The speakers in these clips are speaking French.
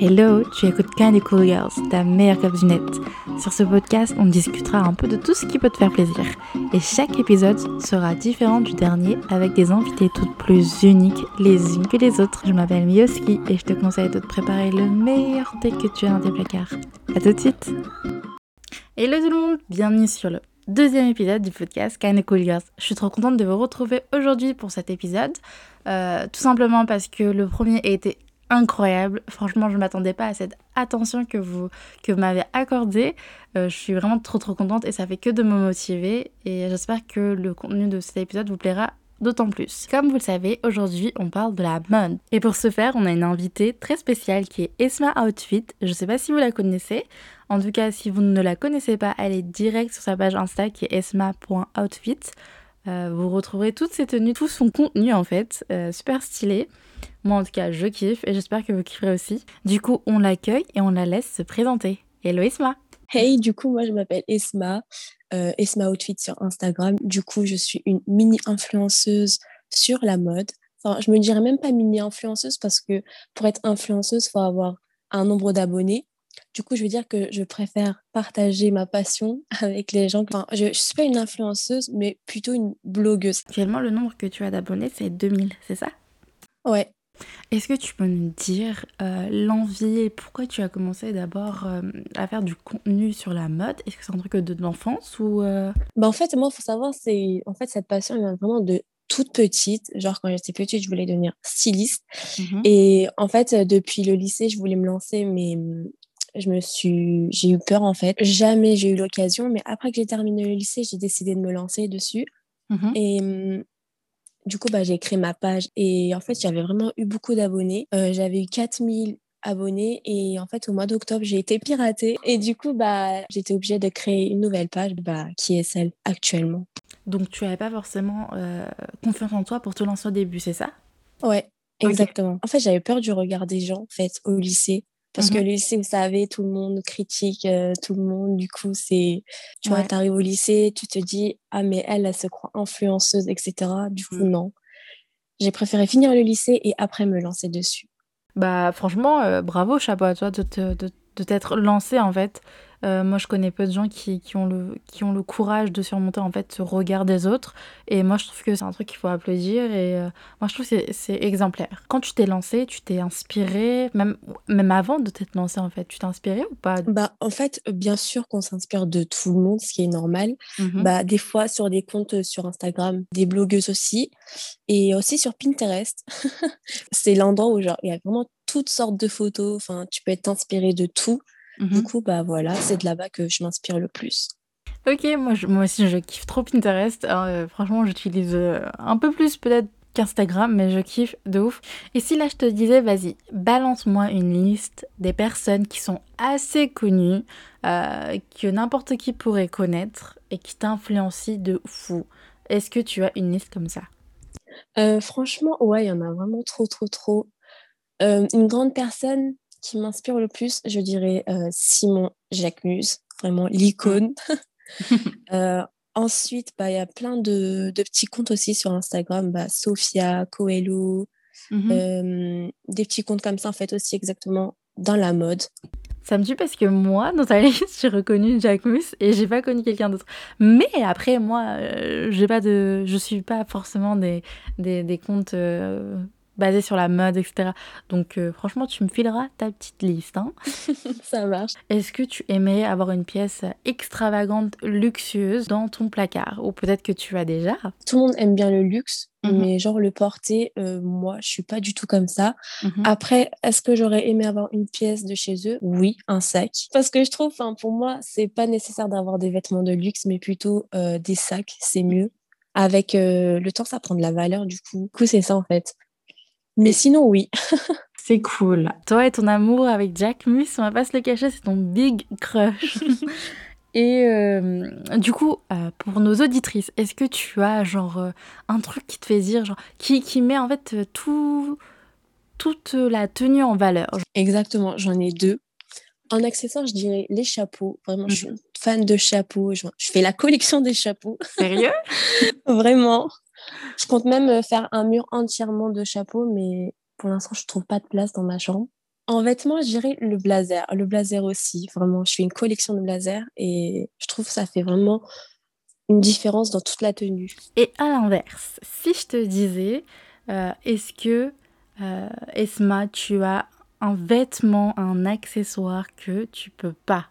Hello, tu écoutes Kind Cool Girls, ta meilleure net. Sur ce podcast, on discutera un peu de tout ce qui peut te faire plaisir. Et chaque épisode sera différent du dernier avec des invités toutes plus uniques les unes que les autres. Je m'appelle Mioski et je te conseille de te préparer le meilleur thé que tu as dans tes placards. A tout de suite Hello tout le monde, bienvenue sur le deuxième épisode du podcast Kind Cool Girls. Je suis trop contente de vous retrouver aujourd'hui pour cet épisode. Euh, tout simplement parce que le premier a été incroyable. Franchement, je ne m'attendais pas à cette attention que vous que m'avez accordée. Euh, je suis vraiment trop trop contente et ça fait que de me motiver et j'espère que le contenu de cet épisode vous plaira d'autant plus. Comme vous le savez, aujourd'hui on parle de la mode. Et pour ce faire, on a une invitée très spéciale qui est Esma Outfit. Je sais pas si vous la connaissez. En tout cas, si vous ne la connaissez pas, elle est direct sur sa page Insta qui est esma.outfit. Euh, vous retrouverez toutes ses tenues, tout son contenu en fait, euh, super stylé. Moi en tout cas, je kiffe et j'espère que vous kifferez aussi. Du coup, on l'accueille et on la laisse se présenter. Hello Esma Hey, du coup, moi je m'appelle Esma, euh, Esma Outfit sur Instagram. Du coup, je suis une mini-influenceuse sur la mode. Enfin, je me dirais même pas mini-influenceuse parce que pour être influenceuse, il faut avoir un nombre d'abonnés. Du coup, je veux dire que je préfère partager ma passion avec les gens. Enfin, je ne suis pas une influenceuse, mais plutôt une blogueuse. Actuellement, le nombre que tu as d'abonnés, c'est 2000, c'est ça? Ouais. Est-ce que tu peux nous dire euh, l'envie et pourquoi tu as commencé d'abord euh, à faire du contenu sur la mode? Est-ce que c'est un truc de l'enfance ou euh? bah En fait, moi, il faut savoir, c'est en fait cette passion vient vraiment de toute petite. Genre, quand j'étais petite, je voulais devenir styliste. Mmh et en fait, depuis le lycée, je voulais me lancer, mais je me suis j'ai eu peur en fait jamais j'ai eu l'occasion mais après que j'ai terminé le lycée j'ai décidé de me lancer dessus mmh et mmh, du coup bah j'ai créé ma page et en fait j'avais vraiment eu beaucoup d'abonnés. Euh, j'avais eu 4000 abonnés et en fait au mois d'octobre j'ai été piratée. Et du coup bah j'étais obligée de créer une nouvelle page bah qui est celle actuellement. Donc tu n'avais pas forcément euh, confiance en toi pour te lancer au début c'est ça? Ouais exactement. En fait j'avais peur du regard des gens en fait au lycée parce que mmh le lycée, vous savez, tout le monde critique euh, tout le monde. Du coup, c'est, tu vois, tu arrives au lycée, tu te dis, ah, mais elle, elle se croit influenceuse, etc. Du coup, mmh. non. J'ai préféré finir le lycée et après me lancer dessus. Bah, franchement, euh, bravo, chapeau à toi de, de, de t'être lancé, en fait. Euh, moi, je connais peu de gens qui, qui, ont le, qui ont le courage de surmonter en fait ce regard des autres. Et moi, je trouve que c'est un truc qu'il faut applaudir. Et euh, moi, je trouve que c'est exemplaire. Quand tu t'es lancé, tu t'es inspiré, même, même avant de t'être lancé en fait, tu t'es inspiré ou pas? Bah, en fait, bien sûr qu'on s'inspire de tout le monde, ce qui est normal. Mmh bah, des fois sur des comptes sur Instagram, des blogueuses aussi, et aussi sur Pinterest. c'est l'endroit où genre il y a vraiment toutes sortes de photos. Enfin, tu peux être inspiré de tout. Du mmh coup, bah voilà, c'est de là-bas que je m'inspire le plus. Ok, moi, moi aussi je kiffe trop Pinterest. Euh, franchement, j'utilise euh, un peu plus peut-être qu'Instagram, mais je kiffe de ouf. Et si là je te disais, vas-y, balance-moi une liste des personnes qui sont assez connues, euh, que n'importe qui pourrait connaître et qui t'influencient de fou. Est-ce que tu as une liste comme ça? Franchement, ouais, il y en a vraiment trop, trop, trop. une grande personne qui m'inspire le plus, je dirais euh, Simon Jacquemus, vraiment l'icône. Euh, ensuite, bah, il y a plein de, de, petits comptes aussi sur Instagram, bah, Sophia, Coelho, mmh euh, des petits comptes comme ça, en fait, aussi exactement dans la mode. Ça me tue parce que moi, dans ta liste, j'ai reconnu Jacquemus et j'ai pas connu quelqu'un d'autre. Mais après, moi, j'ai pas de, je suis pas forcément des, des, des comptes basé sur la mode, etc. Donc euh, franchement, tu me fileras ta petite liste. Hein. Ça marche. Est-ce que tu aimais avoir une pièce extravagante, luxueuse dans ton placard? Ou peut-être que tu as déjà? Tout le monde aime bien le luxe, mhm. mais genre le porter, euh, moi, je suis pas du tout comme ça. Mhm. Après, est-ce que j'aurais aimé avoir une pièce de chez eux? Oui, un sac. Parce que je trouve, pour moi, c'est pas nécessaire d'avoir des vêtements de luxe, mais plutôt euh, des sacs, c'est mieux avec le temps, ça prend de la valeur du coup. Du coup, c'est ça en fait. Mais sinon, oui. c'est cool. Toi et ton amour avec Jack Mus, on va pas se le cacher, c'est ton big crush. et euh, du coup, euh, pour nos auditrices, est-ce que tu as genre euh, un truc qui te fait dire, genre, qui, qui met en fait tout, toute la tenue en valeur Exactement, j'en ai deux. En accessoire, je dirais les chapeaux. Vraiment, je suis mhm. fan de chapeaux. Je, je fais la collection des chapeaux. Sérieux? Vraiment. Je compte même euh, faire un mur entièrement de chapeaux, mais pour l'instant, je trouve pas de place dans ma chambre. En vêtements, je dirais le blazer. Le blazer aussi, vraiment. Je fais une collection de blazers et je trouve que ça fait vraiment une différence dans toute la tenue. Et à l'inverse, si je te disais, euh, est-ce que, euh, Esma, tu as un vêtement, un accessoire que tu peux pas?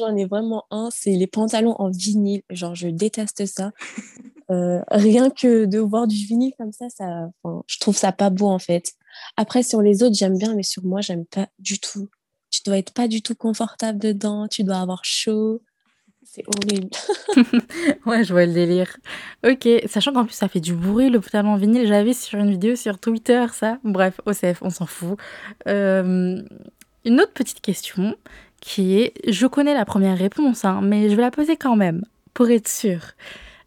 J'en ai vraiment un, c'est les pantalons en vinyle. Genre, je déteste ça. Euh, rien que de voir du vinyle comme ça, ça je trouve ça pas beau en fait. Après, sur les autres, j'aime bien, mais sur moi, j'aime pas du tout. Tu dois être pas du tout confortable dedans, tu dois avoir chaud. C'est horrible. ouais, je vois le délire. Ok, sachant qu'en plus ça fait du bruit le pantalon vinyle. J'avais sur une vidéo sur Twitter ça. Bref, OCF, on s'en fout. Euh, une autre petite question qui est, je connais la première réponse, hein, mais je vais la poser quand même pour être sûre.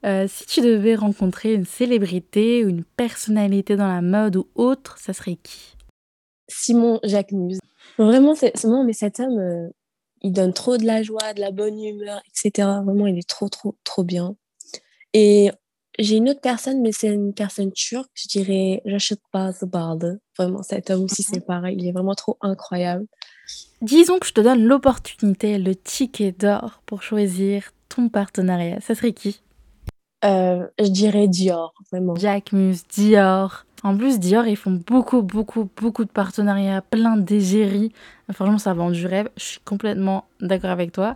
Euh, si tu devais rencontrer une célébrité ou une personnalité dans la mode ou autre, ça serait qui? Simon Jacques Muse. Vraiment, c'est, mais cet homme, euh, il donne trop de la joie, de la bonne humeur, etc. Vraiment, il est trop, trop, trop bien. Et j'ai une autre personne, mais c'est une personne turque, je dirais Rachid Bazbarde. Vraiment, cet homme aussi, c'est pareil. Il est vraiment trop incroyable. Disons que je te donne l'opportunité, le ticket d'or pour choisir ton partenariat. Ça serait qui? Euh, Je dirais Dior, vraiment. Jack Muse, Dior. En plus, Dior, ils font beaucoup, beaucoup, beaucoup de partenariats, plein d'égéries. Franchement, ça vend du rêve. Je suis complètement d'accord avec toi.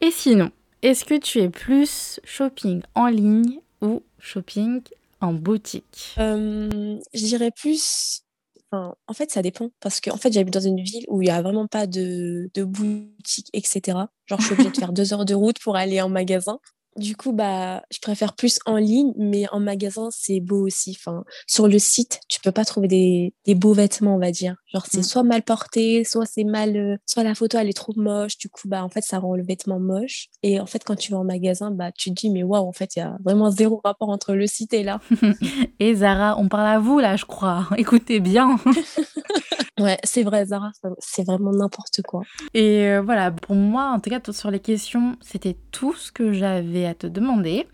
Et sinon, est-ce que tu es plus shopping en ligne ou shopping en boutique? Euh, Je dirais plus en fait, ça dépend. Parce qu'en fait, j'habite dans une ville où il n'y a vraiment pas de, de boutique, etc. Genre, je suis obligée de faire deux heures de route pour aller en magasin. Du coup, bah, je préfère plus en ligne, mais en magasin, c'est beau aussi. Enfin, sur le site, tu peux pas trouver des, des beaux vêtements, on va dire. Genre, c'est mm. soit mal porté, soit c'est mal, euh, soit la photo, elle est trop moche. Du coup, bah, en fait, ça rend le vêtement moche. Et en fait, quand tu vas en magasin, bah, tu te dis, mais waouh, en fait, il y a vraiment zéro rapport entre le site et là. et Zara, on parle à vous, là, je crois. Écoutez bien. Ouais, c'est vrai, Zara, c'est vraiment n'importe quoi. Et euh, voilà, pour moi, en tout cas, sur les questions, c'était tout ce que j'avais à te demander.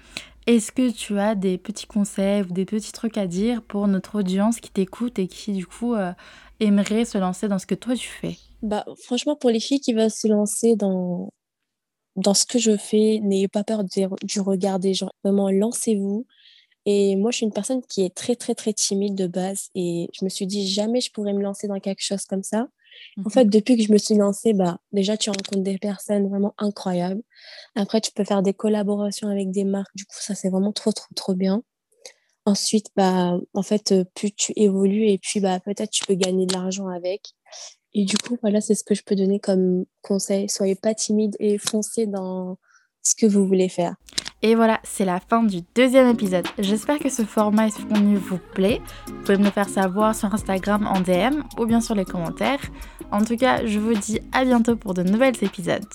Est-ce que tu as des petits conseils ou des petits trucs à dire pour notre audience qui t'écoute et qui, du coup, euh, aimerait se lancer dans ce que toi tu fais? Bah, franchement, pour les filles qui veulent se lancer dans, dans ce que je fais, n'ayez pas peur du, du regard des gens. Vraiment, lancez-vous. Et moi, je suis une personne qui est très, très, très timide de base. Et je me suis dit, jamais je pourrais me lancer dans quelque chose comme ça. En mmh fait, depuis que je me suis lancée, bah, déjà, tu rencontres des personnes vraiment incroyables. Après, tu peux faire des collaborations avec des marques. Du coup, ça, c'est vraiment trop, trop, trop bien. Ensuite, bah, en fait, euh, plus tu évolues et puis bah, peut-être tu peux gagner de l'argent avec. Et du coup, voilà, c'est ce que je peux donner comme conseil. Soyez pas timide et foncez dans ce que vous voulez faire. Et voilà, c'est la fin du deuxième épisode. J'espère que ce format fourni vous plaît. Vous pouvez me le faire savoir sur Instagram en DM ou bien sur les commentaires. En tout cas, je vous dis à bientôt pour de nouveaux épisodes.